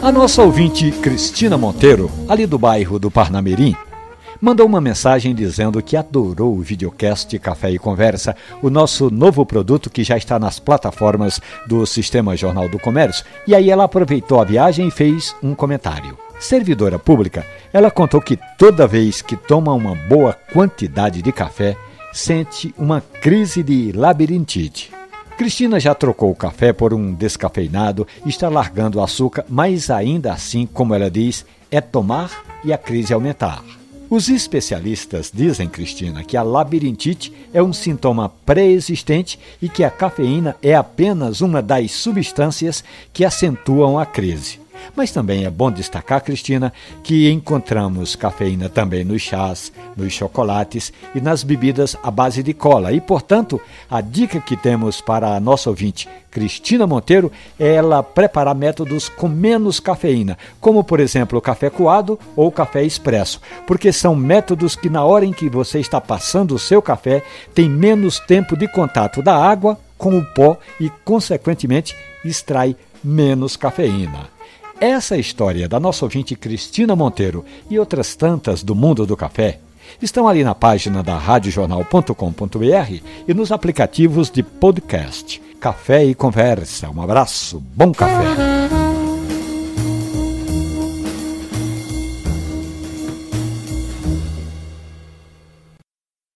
A nossa ouvinte Cristina Monteiro, ali do bairro do Parnamirim, mandou uma mensagem dizendo que adorou o videocast Café e Conversa, o nosso novo produto que já está nas plataformas do Sistema Jornal do Comércio, e aí ela aproveitou a viagem e fez um comentário. Servidora pública, ela contou que toda vez que toma uma boa quantidade de café, sente uma crise de labirintite. Cristina já trocou o café por um descafeinado está largando o açúcar, mas ainda assim, como ela diz, é tomar e a crise aumentar. Os especialistas dizem, Cristina, que a labirintite é um sintoma pré-existente e que a cafeína é apenas uma das substâncias que acentuam a crise. Mas também é bom destacar, Cristina, que encontramos cafeína também nos chás, nos chocolates e nas bebidas à base de cola. E, portanto, a dica que temos para a nossa ouvinte, Cristina Monteiro, é ela preparar métodos com menos cafeína, como, por exemplo, o café coado ou café expresso, porque são métodos que, na hora em que você está passando o seu café, tem menos tempo de contato da água com o pó e, consequentemente, extrai menos cafeína. Essa história da nossa ouvinte Cristina Monteiro e outras tantas do mundo do café estão ali na página da radiojornal.com.br e nos aplicativos de podcast. Café e Conversa. Um abraço, bom café.